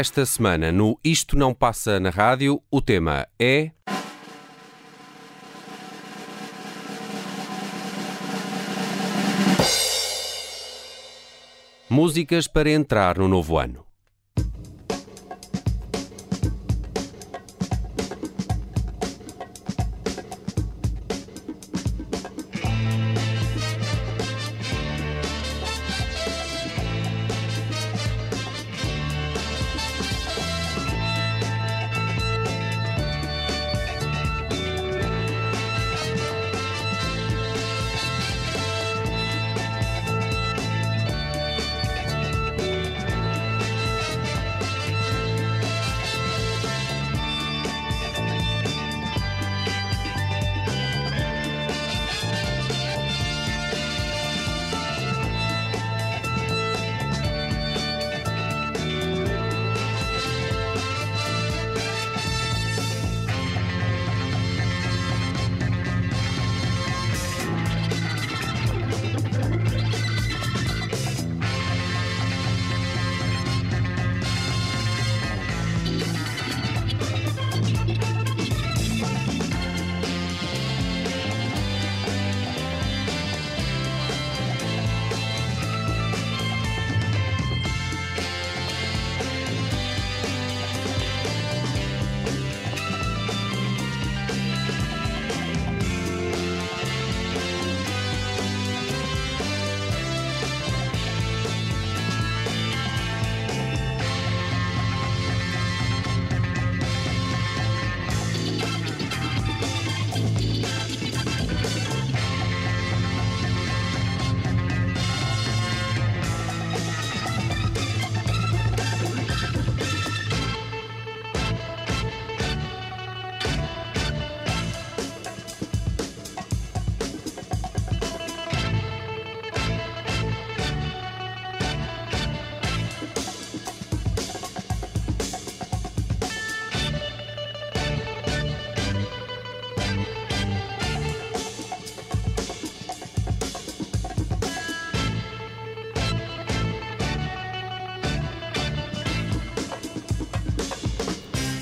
Esta semana, no Isto Não Passa na Rádio, o tema é. Músicas para entrar no novo ano.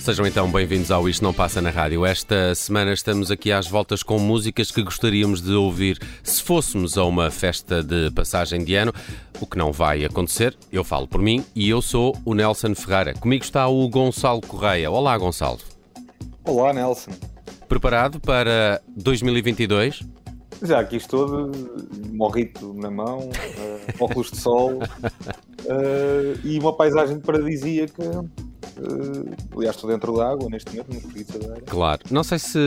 Sejam então bem-vindos ao Isto Não Passa na Rádio. Esta semana estamos aqui às voltas com músicas que gostaríamos de ouvir se fôssemos a uma festa de passagem de ano, o que não vai acontecer. Eu falo por mim e eu sou o Nelson Ferreira. Comigo está o Gonçalo Correia. Olá, Gonçalo. Olá, Nelson. Preparado para 2022? Já aqui estou, morrito na mão, óculos de sol uh, e uma paisagem paradisíaca Uh, aliás, estou dentro da água neste momento, no Preguiça da Claro. Não sei se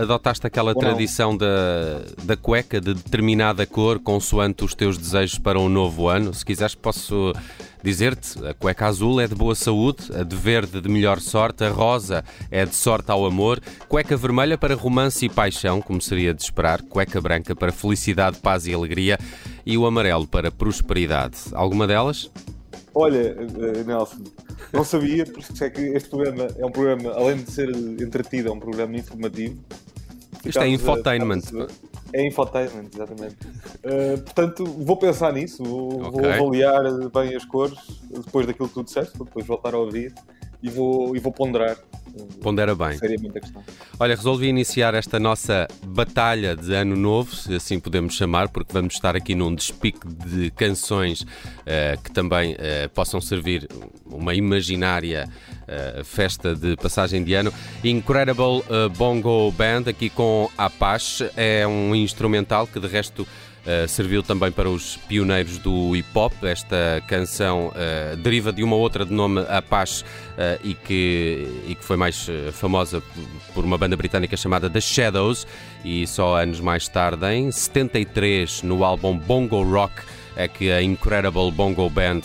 adotaste aquela Ou tradição da, da cueca de determinada cor, consoante os teus desejos para um novo ano. Se quiseres, posso dizer-te: a cueca azul é de boa saúde, a de verde de melhor sorte, a rosa é de sorte ao amor, cueca vermelha para romance e paixão, como seria de esperar, cueca branca para felicidade, paz e alegria e o amarelo para prosperidade. Alguma delas? Olha, eh, Nelson, não sabia, por isso é que este programa é um programa, além de ser entretido, é um programa informativo. Isto é infotainment. É infotainment, exatamente. Uh, portanto, vou pensar nisso, vou, okay. vou, avaliar bem as cores depois daquilo que tu disseste, depois voltar a ouvir e vou, e vou ponderar. Pondera bem. Seriamente a questão. Olha, resolvi iniciar esta nossa batalha de ano novo, se assim podemos chamar, porque vamos estar aqui num despique de canções uh, que também uh, possam servir uma imaginária uh, festa de passagem de ano. Incredible Bongo Band, aqui com Apache, é um instrumental que de resto Uh, serviu também para os pioneiros do hip hop. Esta canção uh, deriva de uma outra de nome Apache uh, e, que, e que foi mais famosa por uma banda britânica chamada The Shadows. E só anos mais tarde, em 73, no álbum Bongo Rock, é que a Incredible Bongo Band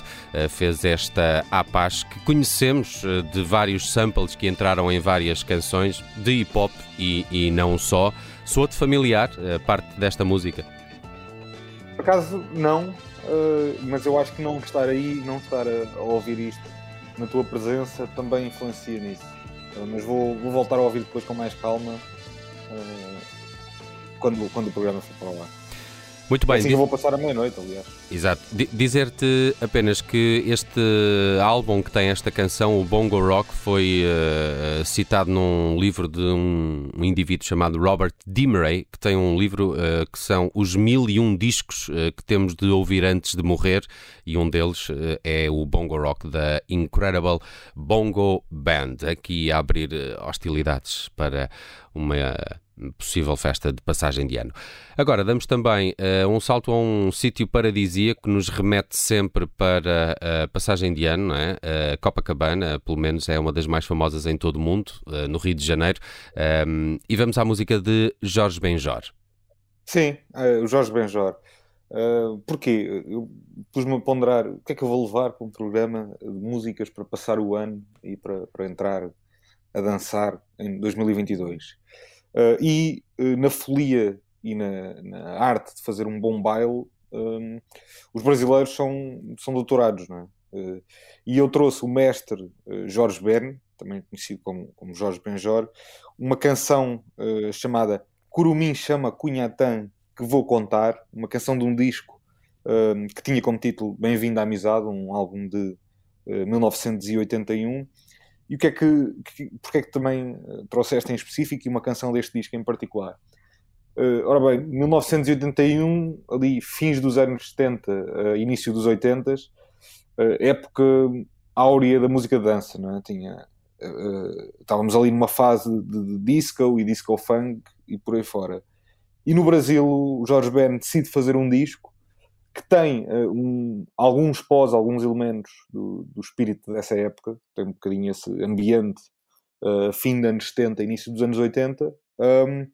fez esta Apache que conhecemos de vários samples que entraram em várias canções de hip hop e, e não só. Soa-te familiar parte desta música? Acaso, não, uh, mas eu acho que não estar aí, não estar a, a, ouvir isto na tua presença também influencia nisso. Uh, mas vou, vou, voltar a ouvir depois com mais calma uh, quando, quando o programa for para lá. Muito bem. É assim que eu vou passar a meia-noite, aliás. Exato. Dizer-te apenas que este álbum que tem esta canção, o Bongo Rock, foi uh, citado num livro de um, indivíduo chamado Robert Dimeray, que tem um livro uh, que são os mil e um discos uh, que temos de ouvir antes de morrer, e um deles é o Bongo Rock da Incredible Bongo Band, aqui a abrir hostilidades para uma possível festa de passagem de ano. Agora, damos também uh, um salto a um sítio paradisíaco que nos remete sempre para a passagem de ano, não é? Uh, Copacabana, pelo menos, é uma das mais famosas em todo o mundo, uh, no Rio de Janeiro. Um, e vamos à música de Jorge Benjor. Sim, o Jorge Benjor. Uh, porquê? Eu pus-me a ponderar o que é que eu vou levar para um programa de músicas para passar o ano e para, para entrar a dançar em 2022. Uh, e uh, na folia e na, na, arte de fazer um bom baile, um, os brasileiros são, são doutorados, não é? Uh, e eu trouxe o mestre Jorge Berne, também conhecido como, como Jorge Benjor, uma canção chamada Curumim Chama Cunhatã, que vou contar, uma canção de um disco que tinha como título Bem-vindo à Amizade, um álbum de 1981 e o que é que, que porque é que também eh, trouxeste em específico e uma canção deste disco em particular? Uh, ora bem, 1981, ali fins dos anos 70, uh, início dos 80, uh, época áurea da música de dança, não é? Tinha, estávamos ali numa fase de, de, disco e disco funk e por aí fora. E no Brasil, o Jorge Ben decide fazer um disco que tem uh, um, alguns pós, alguns elementos do, do, espírito dessa época, tem um bocadinho esse ambiente uh, fim dos anos 70, início dos anos 80, um,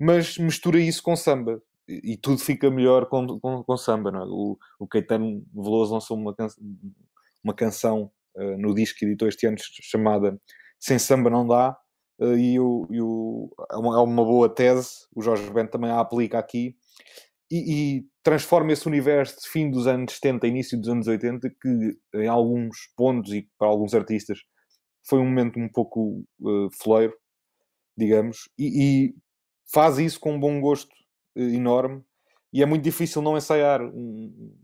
mas mistura isso com samba. E, tudo fica melhor com, com, com samba. É? o, o Caetano Veloso lançou uma, can uma canção uh, no disco que editou este ano chamada Sem Samba Não Dá, e, o, e o, é, uma, é uma boa tese, o Jorge Bento também a aplica aqui, e, e, transforma esse universo de fim dos anos 70, início dos anos 80, que em alguns pontos e para alguns artistas foi um momento um pouco uh, foleiro, digamos, e, e, faz isso com um bom gosto uh, enorme. E é muito difícil não ensaiar, um,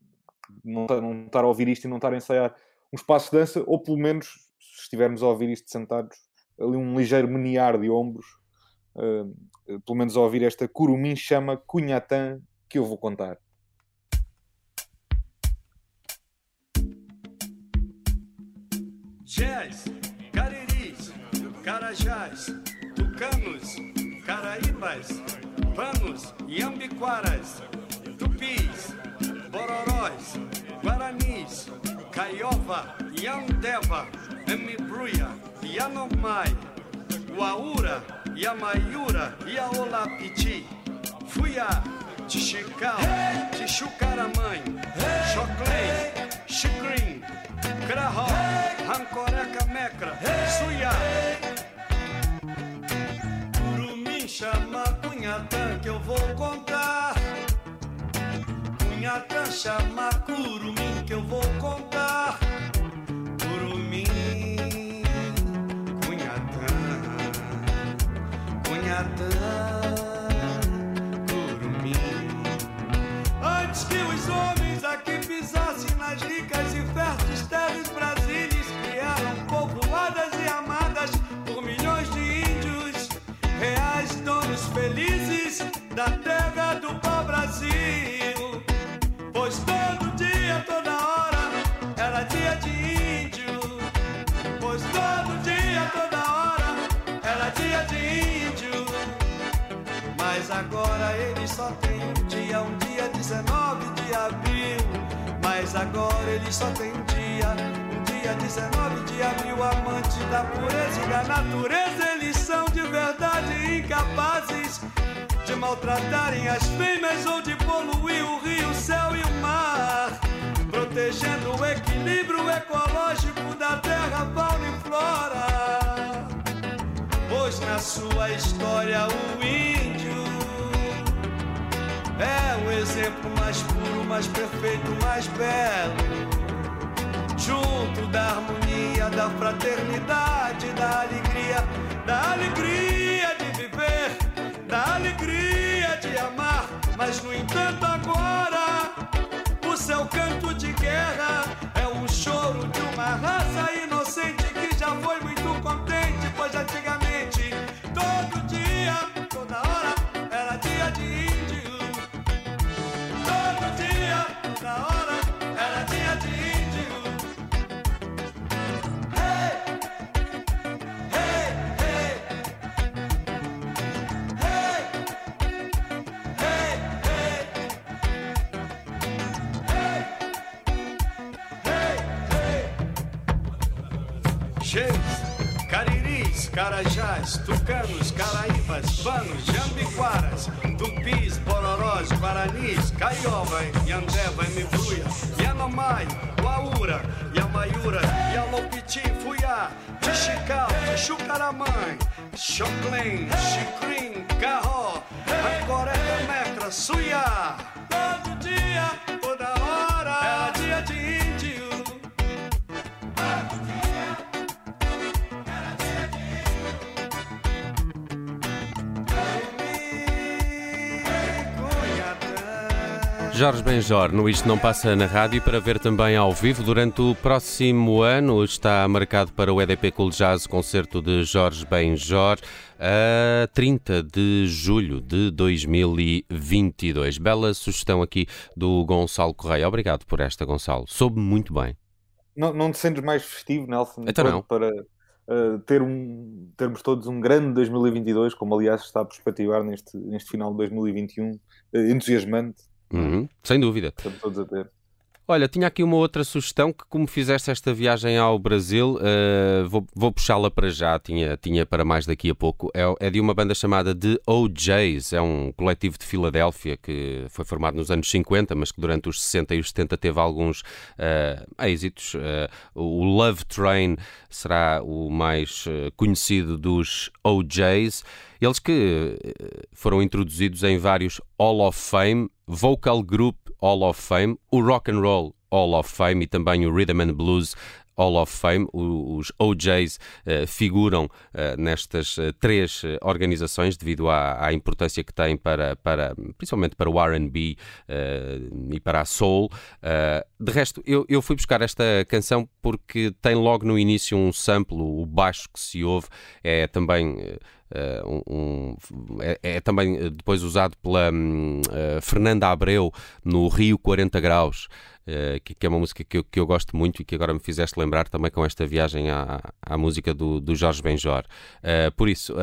não, não estar a ouvir isto e não estar a ensaiar um espaço de dança, ou pelo menos, se estivermos a ouvir isto sentados, ali um ligeiro menear de ombros, uh, pelo menos a ouvir esta Curumim chama Cunhatã que eu vou contar. Jés, cariris, carajás, tucanos, caraíbas, panos, iambiquaras, tupis, bororóis, guaranis, caiova, yandeva, emibruia, yanomai, uaura, yamaiura, yaolapiti, fuiá, Tixicau, Tixucaramãe, Choclém, Chicrim, Crahó, Rancoreca Mecra, Suiá. Curumim chama Cunhatã que eu vou contar. Cunhatã chama Curumim que eu vou contar. Terra do pau-brasil. Pois todo dia, toda hora, era dia de índio. Pois todo dia, toda hora, era dia de índio. Mas agora eles só têm um dia, um dia 19 de abril. Mas agora ele só tem um dia, um dia 19 de abril, amante da pureza e da natureza. Eles são de verdade incapazes de maltratarem as fêmeas ou de poluir o rio, o céu e o mar. Protegendo o equilíbrio ecológico da terra, fauna e flora. Pois na sua história o índio é o exemplo mais puro, mais perfeito, mais belo. Junto da harmonia, da fraternidade, da alegria, da alegria de da alegria de amar. Mas no entanto, agora o seu canto de guerra é o choro de uma raça inocente que já foi carajás, tucanos, caraíbas, panos, jambiquaras, tupis, bororós, guaranis, caiova, yandeva, mibruia, yanomai, uaura, yamaiura, yalopiti, fuyá, tixical, tixucaramãe, choclen, chicrim, Jorge Benjor, no Isto Não Passa na Rádio, para ver também ao vivo. Durante o próximo ano está marcado para o EDP Cool Jazz o concerto de Jorge Benjor, a 30 de julho de 2022. Bela sugestão aqui do Gonçalo Correia. Obrigado por esta, Gonçalo. Soube muito bem. Não, não te sentes mais festivo, Nelson? Então não. Para uh, ter um, termos todos um grande 2022, como aliás está a perspectivar neste, neste final de 2021, uh, entusiasmante. Uhum, sem dúvida. Estamos todos a ter. Olha, tinha aqui uma outra sugestão que, como fizeste esta viagem ao Brasil, uh, vou, vou puxá-la para já, tinha, tinha para mais daqui a pouco. É, é, de uma banda chamada The OJs, é um coletivo de Filadélfia que foi formado nos anos 50, mas que durante os 60 e os 70 teve alguns uh, êxitos. Uh, o Love Train será o mais conhecido dos OJs. Eles que foram introduzidos em vários Hall of Fame, Vocal Group Hall of Fame, o Rock and Roll Hall of Fame e também o Rhythm and Blues Hall of Fame. Os OJs uh, figuram uh, nestas três organizações devido à, à, importância que têm para, para principalmente para o R&B e para a soul. de resto, eu, eu fui buscar esta canção porque tem logo no início um sample, o baixo que se ouve é também Uh, um, é, é, também depois usado pela um, uh, Fernanda Abreu no Rio 40 Graus, uh, que, que, é uma música que eu, que eu, gosto muito e que agora me fizeste lembrar também com esta viagem à, à música do, do Jorge Benjor. por isso,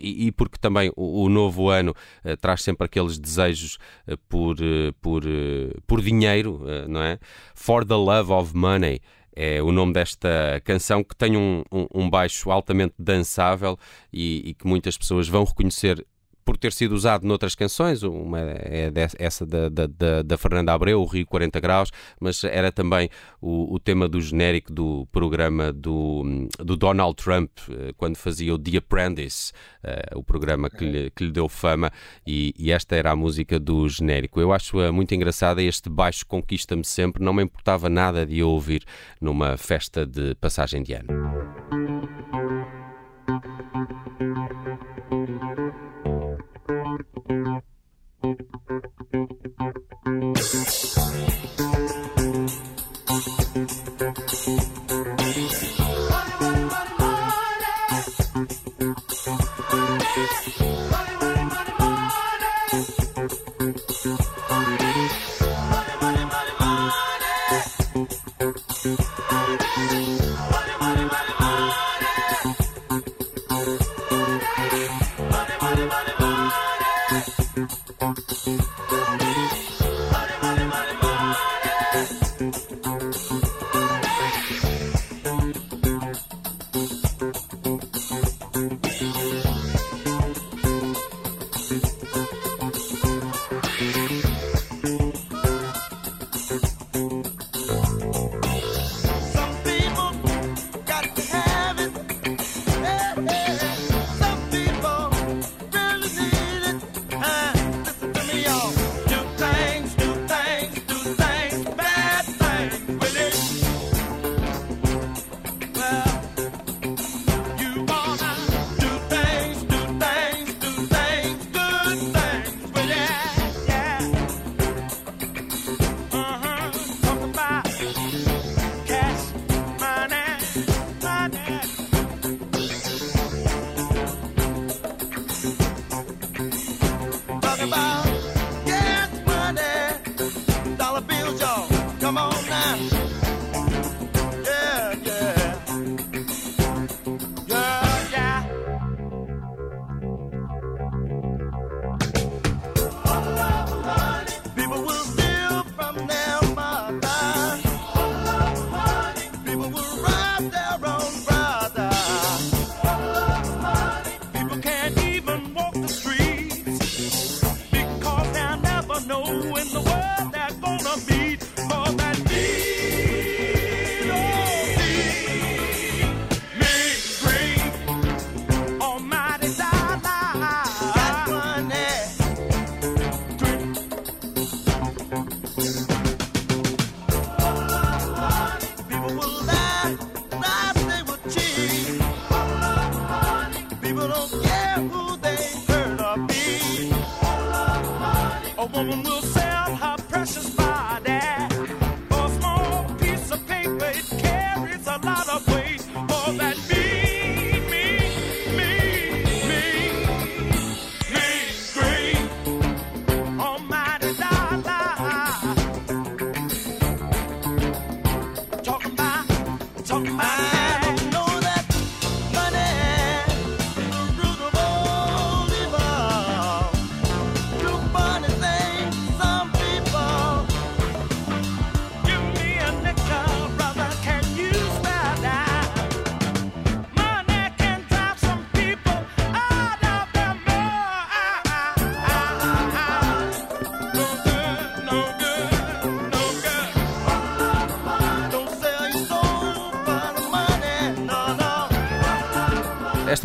e, e, porque também o, o novo ano traz sempre aqueles desejos por, por, por dinheiro, não é? For the love of money é o nome desta canção que tem um, um, um baixo altamente dançável e, e, que muitas pessoas vão reconhecer por ter sido usado noutras canções, uma é essa da, da, da, Fernanda Abreu, o Rio 40 Graus, mas era também o, o tema do genérico do programa do, do Donald Trump, eh, quando fazia o The Apprentice, uh, o programa que lhe, que lhe deu fama, e, e, esta era a música do genérico. Eu acho muito engraçada, este baixo conquista-me sempre, não me importava nada de ouvir numa festa de passagem de ano.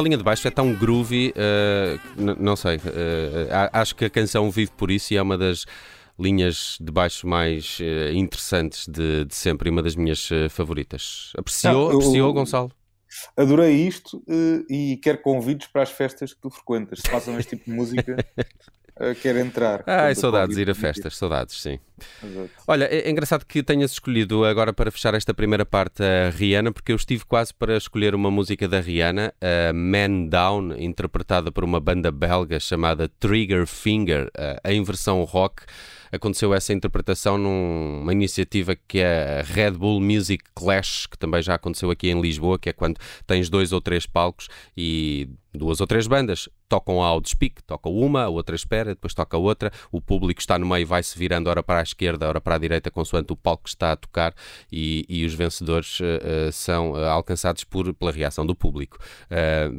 Linha de baixo é tão groovy, n- não sei. a- acho que a canção vive por isso e é uma das linhas de baixo mais eh, interessantes de, de sempre e uma das minhas favoritas. Apreciou, Não, eu- apreciou Gonçalo? Adorei isto e quero convites para as festas que tu frequentas. Se façam este tipo de música, quero entrar. Ai, saudades de ir a festas, saudades, sim. Exato. Olha, é é engraçado que tenhas escolhido agora para fechar esta primeira parte a Rihanna, porque eu estive quase para escolher uma música da Rihanna, a Man Down, interpretada por uma banda belga chamada Trigger Finger, em versão rock. Aconteceu essa interpretação numa iniciativa que é a Red Bull Music Clash, que também já aconteceu aqui em Lisboa, que é quando tens dois ou três palcos e duas ou três bandas tocam ao despique, toca uma, a outra espera, depois toca outra, o público está no meio, vai-se virando ora para a esquerda, ora para a direita, consoante o palco está a tocar e, e os vencedores eh, são eh, alcançados por, pela reação do público. Eh,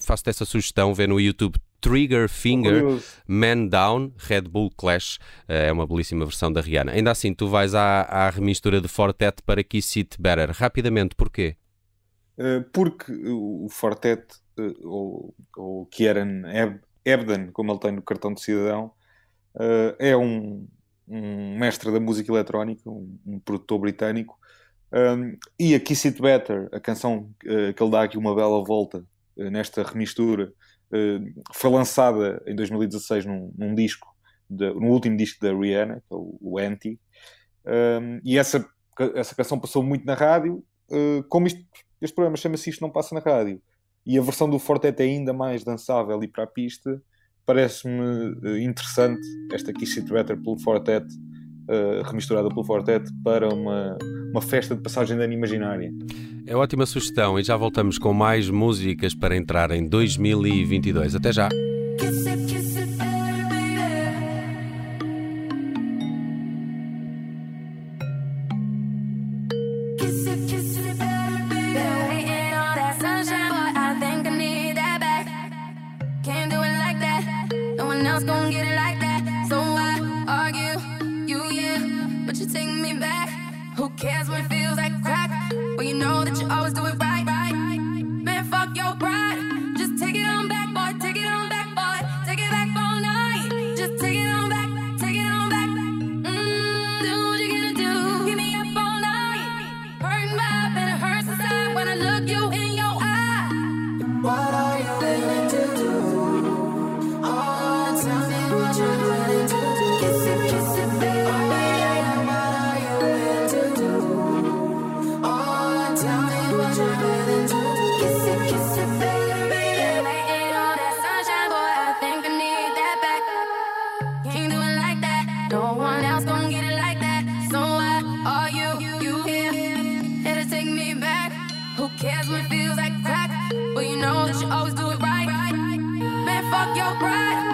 Faço-te essa sugestão, vê no YouTube Trigger Finger. Man Down, Red Bull Clash, é uma belíssima versão da Rihanna. Ainda assim, tu vais à, à remistura de Fortet para Kiss It Better. Rapidamente, porquê? Porque o Fortet, ou, ou Kieran Eb- Ebden, como ele tem no cartão de cidadão, eh, é um, um mestre da música eletrónica, um, um produtor britânico, Um, e a Kiss It Better, a canção eh, que ele dá aqui uma bela volta eh, nesta remistura, eh, foi lançada em 2016 num, num disco, de- no último disco da Rihanna, que é o, o Anti, Um, e essa, essa canção passou muito na rádio, eh, como isto este programa chama-se Isto Não Passa na Rádio. E a versão do Fortet é ainda mais dançável e para a pista. Parece-me eh, interessante esta Kiss It Better pelo Fortet, eh, remisturada pelo Fortet, para uma, uma festa de passagem de ano imaginária. É ótima sugestão e já voltamos com mais músicas para entrar em 2022. Até já! walk your pride.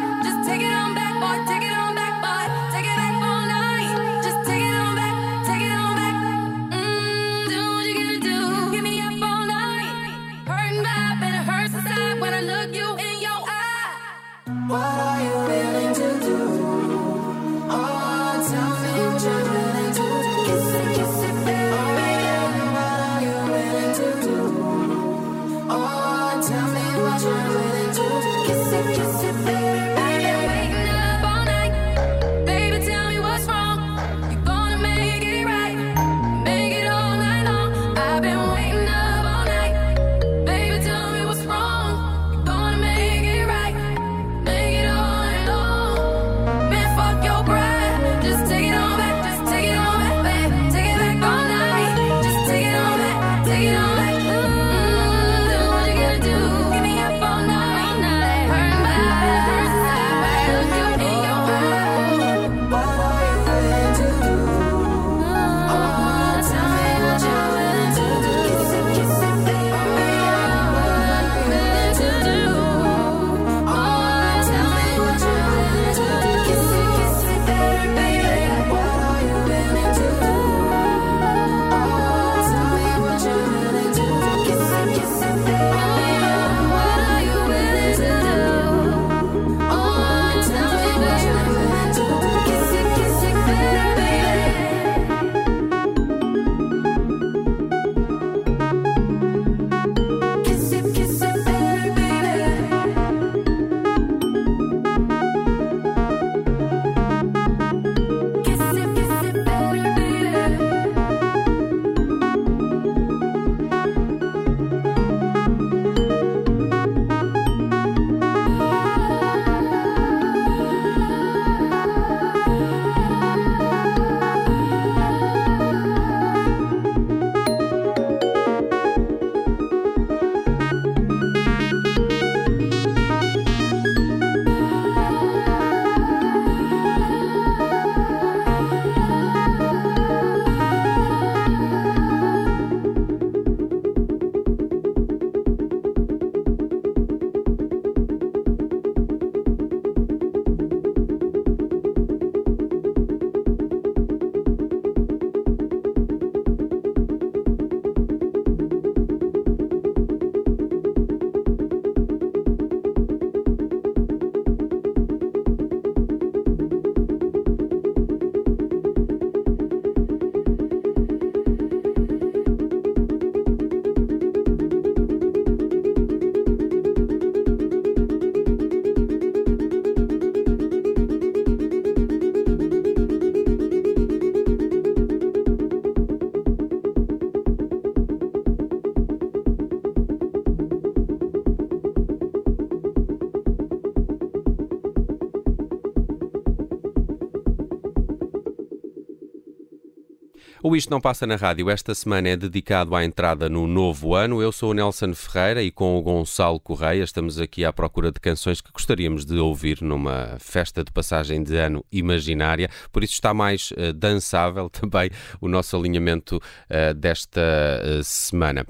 Isto Não Passa na Rádio esta semana é dedicado à entrada no novo ano. Eu sou o Nelson Ferreira e com o Gonçalo Correia estamos aqui à procura de canções que gostaríamos de ouvir numa festa de passagem de ano imaginária. Por isso está mais uh, dançável também o nosso alinhamento uh, desta uh, semana.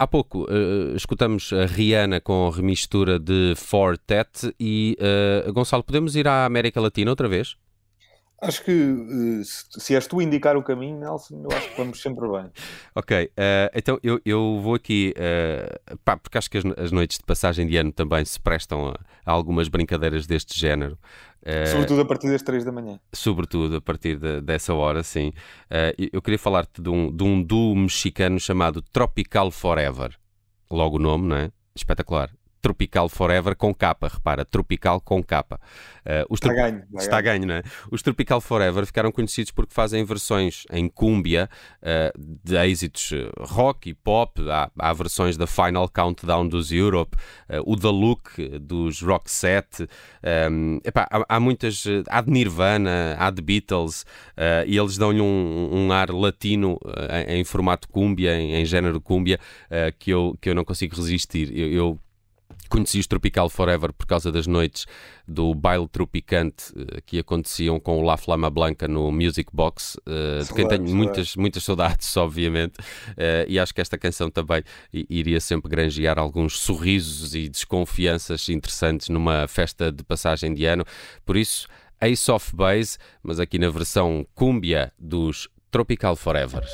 há pouco escutamos a Rihanna com a remistura de Fortet e Gonçalo, podemos ir à América Latina outra vez? Acho que uh, se és tu indicar o caminho, Nelson, eu acho que vamos sempre bem. ok, uh, então eu, eu vou aqui, uh, pá, porque acho que as, as, noites de passagem de ano também se prestam a, a algumas brincadeiras deste género. sobretudo a partir das 3 da manhã. Sobretudo a partir de, dessa hora, sim. eu queria falar-te de um, de um duo mexicano chamado Tropical Forever. Logo o nome, não é? Espetacular. Tropical Forever com capa, repara, Tropical com capa. Uh, os está, ganho, está ganho, não é? Os Tropical Forever ficaram conhecidos porque fazem versões em cúmbia uh, de êxitos eh, rock e pop. Há, há, versões da Final Countdown dos Europe, uh, o The Look dos Rock Set. Um, epá, há, há, muitas. Há de Nirvana, há de Beatles, e eles dão-lhe um, um, ar latino em, em, formato cúmbia, em, em género cúmbia, que, eu, que eu não consigo resistir. eu, eu Conheci os Tropical Forever por causa das noites do baile tropicante uh, que aconteciam com o La Flama Blanca no Music Box, uh, de quem tenho muitas, muitas saudades, obviamente, uh, e acho que esta canção também iria sempre granjear alguns sorrisos e desconfianças interessantes numa festa de passagem de ano. Por isso, Ace of Base, mas aqui na versão cúmbia dos Tropical Forever.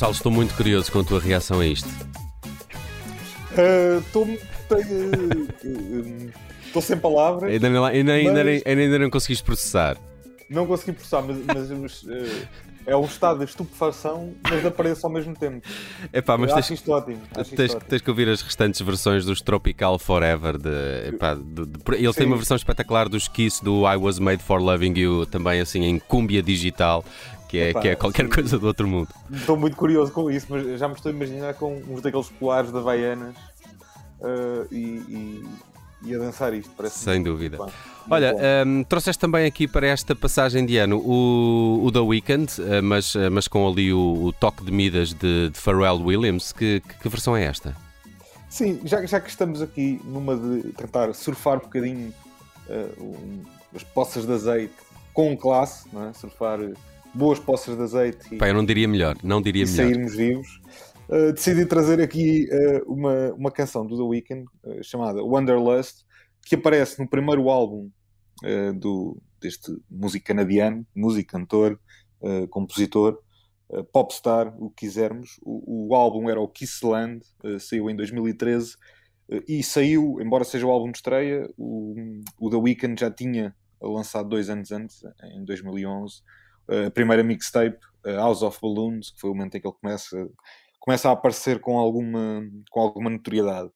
Gonçalo, estou muito curioso com a tua reação a isto. Estou. Uh, Estou sem palavras. Ainda não, ainda, ainda, mas... ainda, não conseguiste processar. Não consegui processar, mas, mas, uh, é um estado de estupefação, mas de apreço ao mesmo tempo. Epá, mas acho tens, isto ótimo. Acho tens, isto tens que ouvir as restantes versões dos Tropical Forever. De, epá, de, de, ele tem uma versão espetacular dos Kiss do I Was Made for Loving You, também assim em cúmbia digital, que é, Epá, que é qualquer sim. coisa do outro mundo. Estou muito curioso com isso, mas já me estou a imaginar com uns daqueles colares de Havaianas uh, e, e, e a dançar isto. Parece Sem dúvida. bem. Olha, bom. hum, trouxeste também aqui para esta passagem de ano o, o The Weeknd, eh, mas, eh, mas com ali o, o toque de Midas de, de Pharrell Williams. Que, que, versão é esta? Sim, já, já que estamos aqui numa de tentar surfar um bocadinho eh, um- as poças de azeite com classe, não é? surfar eh, boas poças de azeite e, Pá, eu não diria melhor, não diria e melhor. sairmos vivos, eh, decidi trazer aqui eh, uma, uma canção do The Weeknd eh, chamada Wanderlust, que aparece no primeiro álbum do, deste músico canadiano, músico, cantor, compositor, popstar, o que quisermos. O, o álbum era o Kissland, saiu em 2013 eh, e saiu, embora seja o álbum de estreia, o, o The Weeknd já tinha lançado dois anos antes, em 2011, eh, a primeira mixtape, eh, House of Balloons, que foi o momento em que ele começa, começa a aparecer com alguma, com alguma notoriedade.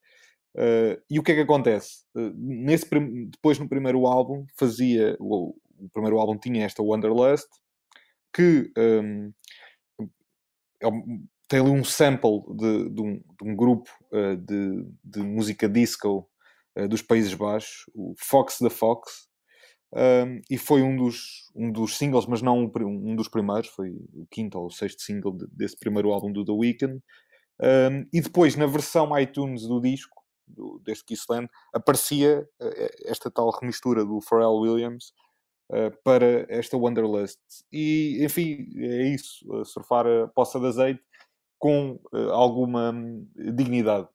Eh, e o que é que acontece? Eh, nesse, depois, no primeiro álbum, fazia. O, o primeiro álbum tinha esta Wanderlust, que ehm, é um- tem ali um sample de, de um, de um grupo eh, de, de música disco eh, dos Países Baixos, o Fox the Fox, um, e foi um dos, um dos singles, mas não um, dos primeiros, foi o quinto ou o sexto single de- desse primeiro álbum do The Weeknd. Um, e depois, na versão iTunes do disco, do, deste Kissland, aparecia eh, esta tal remistura do Pharrell Williams eh, para esta Wanderlust. E, enfim, é isso, eh, surfar a poça de azeite com eh, alguma hum, dignidade.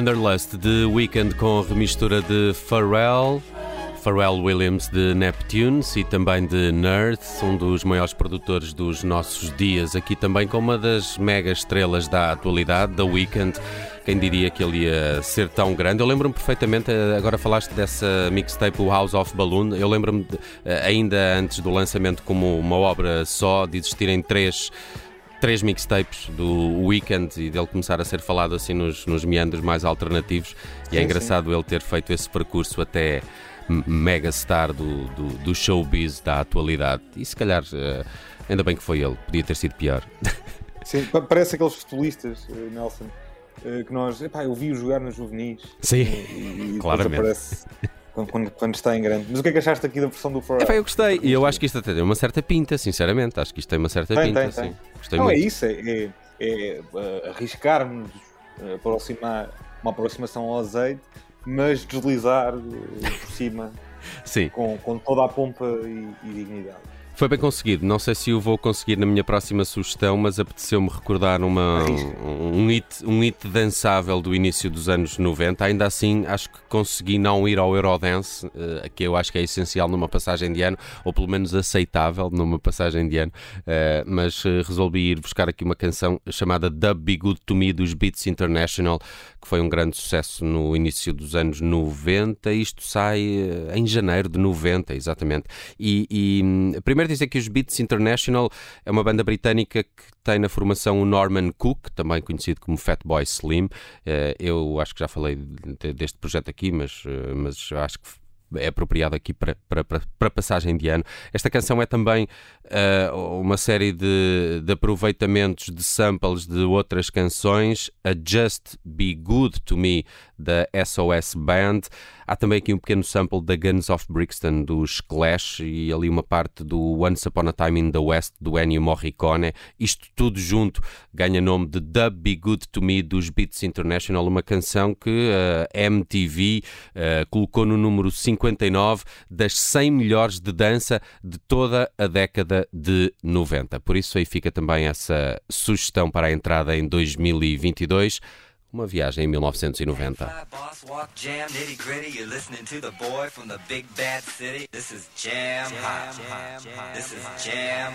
Wanderlust de Weekend com remistura de Pharrell, Pharrell Williams de Neptunes e também de Nerd, um dos maiores produtores dos nossos dias, aqui também com uma das mega estrelas da atualidade, da Weekend. Quem diria que ele ia ser tão grande? Eu lembro-me perfeitamente, eh, agora falaste dessa mixtape, o House of Balloon. Eu lembro-me, eh, ainda antes do lançamento, como uma obra só, de existirem três três mixtapes do Weekend e dele começar a ser falado assim nos, nos meandros mais alternativos. E é engraçado sim. ele ter feito esse percurso até megastar do, do, do showbiz da atualidade. E se calhar, uh, ainda bem que foi ele, podia ter sido pior. Sim, parece aqueles futebolistas, eh, Nelson, eh, que nós, epá, eu vi-o jogar nos juvenis. Sim, e, e claramente. Aparece quando, quando, está em grande. Mas o que é que achaste aqui da versão do Pharrell? É, eu gostei, e eu acho que isto até tem uma certa pinta, sinceramente. Acho que isto tem uma certa tem, pinta. Tem, tem. Gostei Não, é muito. é isso, é, é, é arriscarmos, uh, aproximar, uma aproximação ao azeite, mas deslizar uh, por cima Sim. Com, com toda a pompa e, e dignidade. Foi bem conseguido. Não sei se o vou conseguir na minha próxima sugestão, mas apeteceu-me recordar uma, um, hit, um hit dançável do início dos anos 90. Ainda assim, acho que consegui não ir ao Eurodance, uh, que eu acho que é essencial numa passagem de ano, ou pelo menos aceitável numa passagem de ano. Uh, mas uh, resolvi ir buscar aqui uma canção chamada Dub Be Good to Me dos Beats International, que foi um grande sucesso no início dos anos 90. Isto sai em janeiro de 90, exatamente. E, e hum, primeiro dizer que os Beats International é uma banda britânica que tem na formação o Norman Cook, também conhecido como Fatboy Slim. Eh, eu acho que já falei deste projeto aqui, mas, eh, mas acho que é apropriado aqui para, para, para, passagem de ano. Esta canção é também uh, uma série de, de aproveitamentos de samples de outras canções, A Just Be Good to Me, da SOS Band. Há também aqui um pequeno sample da Guns of Brixton dos Clash e ali uma parte do Once Upon a Time in the West do Ennio Morricone. Isto tudo junto ganha nome de Dub Be Good to Me dos Beats International, uma canção que a uh, MTV uh, colocou no número 59 das 100 melhores de dança de toda a década de 90. Por isso aí fica também essa sugestão para a entrada em 2022 uma viagem em 1990. This is jam. This is jam.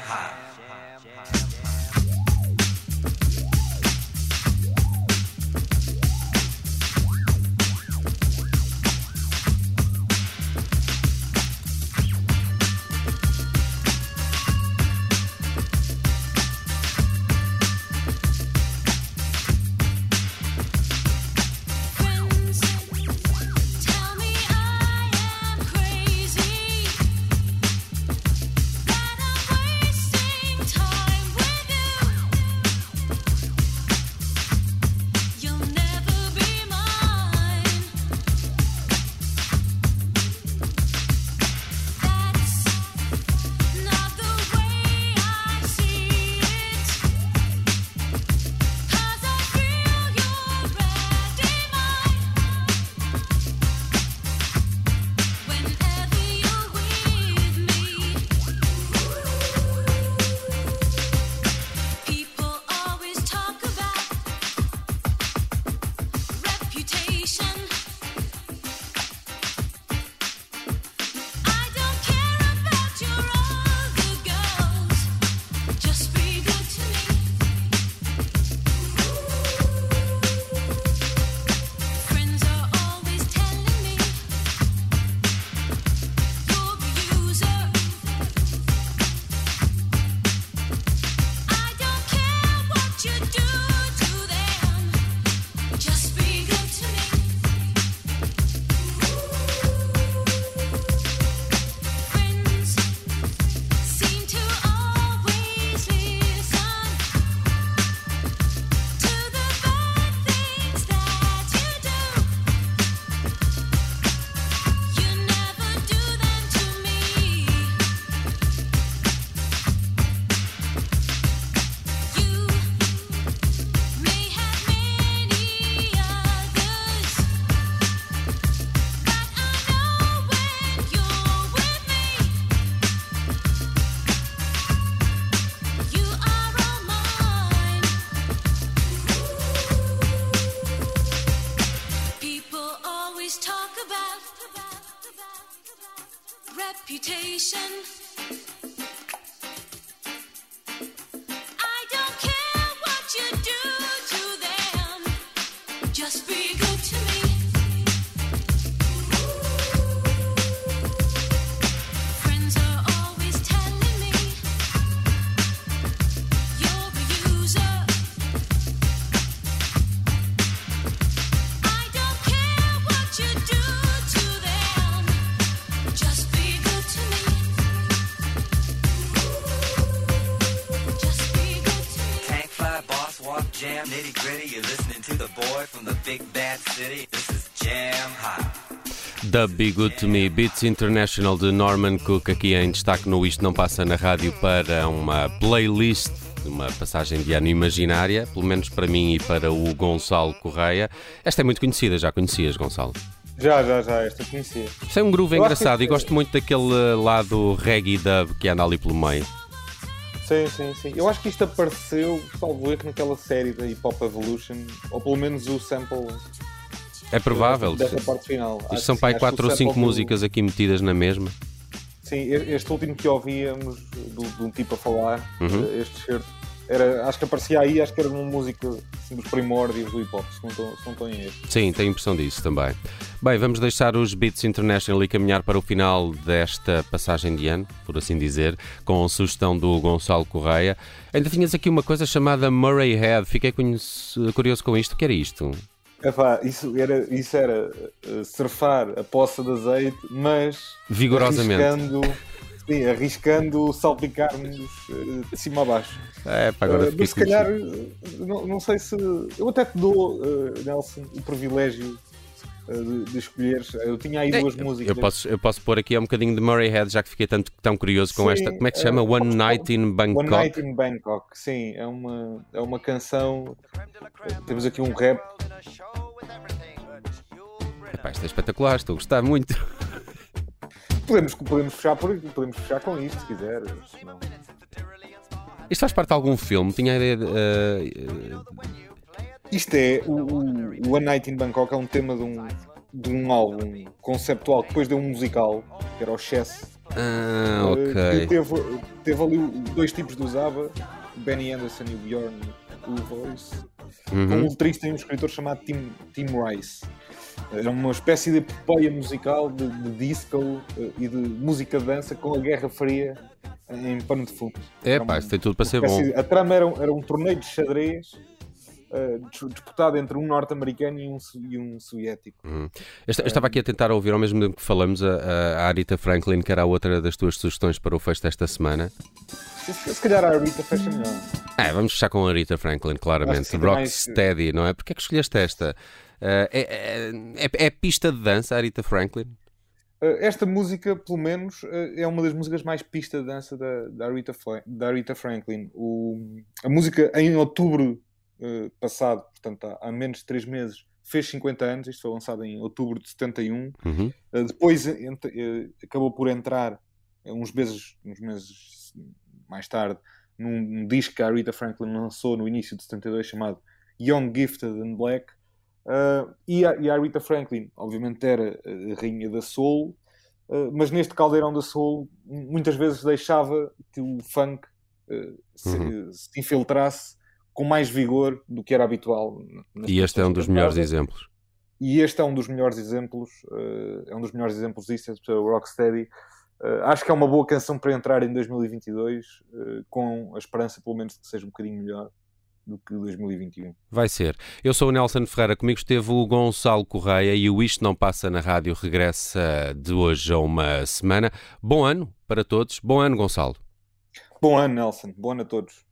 Dub Be Good To Me, Beats International de Norman Cook, aqui em destaque no Isto Não Passa na Rádio para uma playlist, uma passagem de ano imaginária, pelo menos para mim e para o Gonçalo Correia. Esta é muito conhecida, já conhecias, Gonçalo? Já, já, já, esta conhecia. Isto é um groove Eu engraçado e gosto muito daquele lado reggae dub que anda ali pelo meio. Sim, sim, sim. Eu acho que isto apareceu, salvo erro, naquela série da Hip Hop Evolution, ou pelo menos o sample É provável. dessa parte final. Acho Isto são acho que 4 o ou 5 sample do- músicas aqui metidas na mesma. Sim, este último que ouvíamos, de um tipo a falar, Uhum. este certo, era, acho que aparecia aí, acho que era uma música assim, dos primórdios do hip hop, se não estou- se não estou em erro. Sim, tenho a impressão disso também. Bem, vamos deixar os Beats International e caminhar para o final desta passagem de ano, por assim dizer, com a sugestão do Gonçalo Correia. Ainda tinhas aqui uma coisa chamada Murray Head, fiquei curioso com isto. O que era isto? Epá, isso era, isso era eh, surfar a poça de azeite, mas Vigorosamente. arriscando, sim, arriscando salpicar-nos eh, de cima a baixo. É, pá, agora fiquei mas se calhar, não, não sei se. Eu até te dou, Nelson, o privilégio de, de escolheres. Eu tinha aí duas músicas. Eu posso, eu posso pôr aqui um bocadinho de Murray Head, já que fiquei tanto, tão curioso com Sim, esta. Como é que se chama? One podes- Night in Bangkok. One Night in Bangkok, sim, é uma, é uma canção. Temos aqui um rap. Epá, isto é espetacular, estou a gostar muito. Podemos, podemos, fechar por, podemos fechar com isto, se quiser. não- Isto faz parte de algum filme? Tinha a ideia de. eh, Isto é o, o, Night in Bangkok é um tema de um, de um álbum conceptual que depois deu um musical, que era o Chess. ah, eh, que ok. teve, teve ali dois tipos de usava, Benny Anderson e o Bjorn o Voice, um Uhum. letrista e um escritor chamado Tim, Tim Rice. Era uma espécie de epopeia musical de, de disco eh, e de música de dança com a Guerra Fria em pano de fundo. É pá, isto tem tudo para ser bom. de- A trama era era um torneio de xadrez eh, dis- disputado entre um norte-americano e um, e um soviético. Eu esta- eu estava aqui a tentar ouvir ao mesmo tempo que falamos a, a, Arita Franklin, que era outra das tuas sugestões para o fecho desta semana. Se, se calhar a Rita fecha melhor. É, vamos fechar com a Rita Franklin, claramente. tem mais- Rocksteady, não é? Porquê é que escolheste esta? Ah, é, é, é- pista de dança, a Rita Franklin? Eh, esta música, pelo menos, é uma das músicas mais pista de dança da, da, Rita, da Rita Franklin. O- a música, em outubro eh, passado, portanto há, há menos de 3 meses, fez 50 anos. Isto foi lançado em outubro de 71. Uhum. Uh, depois ent- eh, acabou por entrar eh, uns meses, uns meses mais tarde num, num disco que a Rita Franklin lançou no início de 72 chamado Young, Gifted and Black. Uh, e, a, e a Rita Franklin, obviamente, era a rainha da soul, uh, mas neste caldeirão da soul muitas vezes deixava que o funk uh, se, Uhum. se infiltrasse com mais vigor do que era habitual. E este é um dos melhores exemplos. E este é um dos melhores exemplos, eh, é um dos melhores exemplos disso, é o Rocksteady. Eh, acho que é uma boa canção para entrar em 2022, eh, com a esperança, pelo menos, de que seja um bocadinho melhor do que 2021. Vai ser. Eu sou o Nelson Ferreira, comigo esteve o Gonçalo Correia e o Isto Não Passa na Rádio regressa de hoje a uma semana. Bom ano para todos. Bom ano, Gonçalo. Bom ano, Nelson. Bom ano a todos.